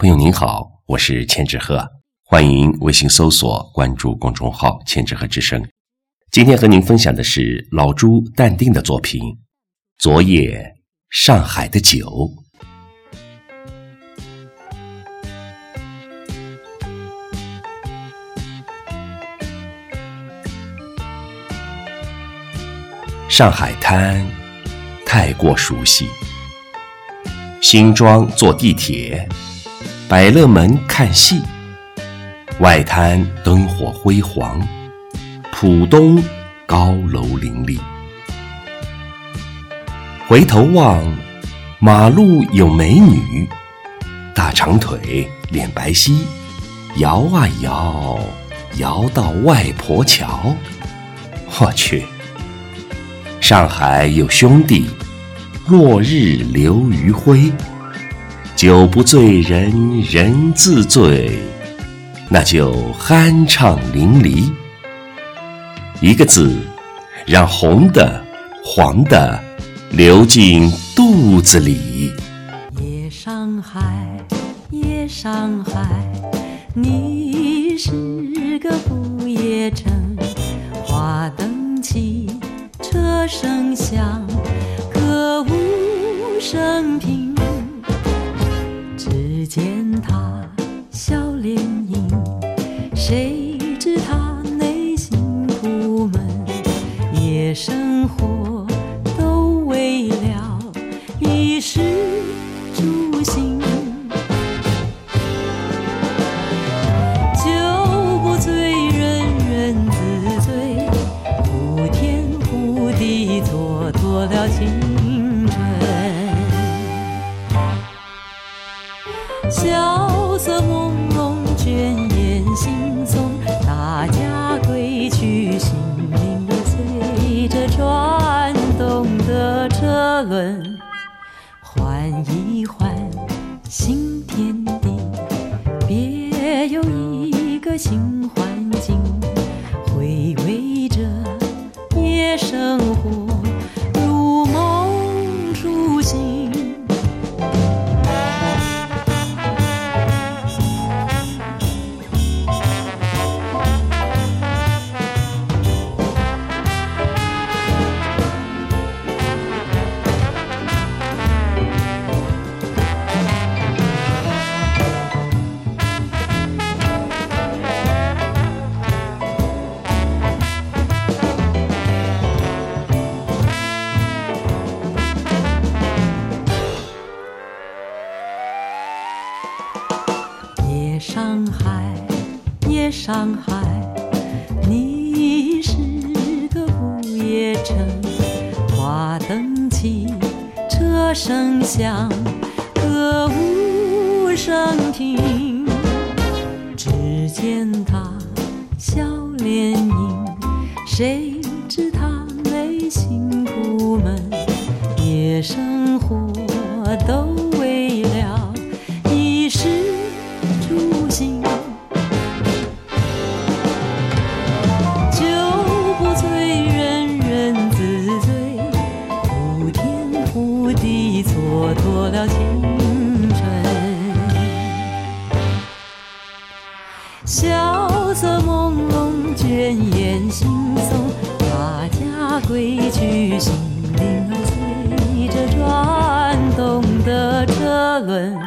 朋友您好，我是千纸鹤，欢迎微信搜索关注公众号“千纸鹤之声”。今天和您分享的是老朱淡定的作品《昨夜上海的酒》。上海滩太过熟悉，新庄坐地铁。百乐门看戏，外滩灯火辉煌，浦东高楼林立。回头望，马路有美女，大长腿，脸白皙，摇啊摇，摇到外婆桥。我去，上海有兄弟，落日流余晖。酒不醉人人自醉，那就酣畅淋漓。一个字，让红的、黄的流进肚子里。夜上海，夜上海，你是个不夜城。花灯起，车声响，歌舞升平。换一换新天地，别有一个新海，夜上海，你是个不夜城。花灯起，车声响，歌舞升平。只见他笑脸迎，谁知他内心苦闷？夜生活都。轻松，大家归去，心灵儿随着转动的车轮，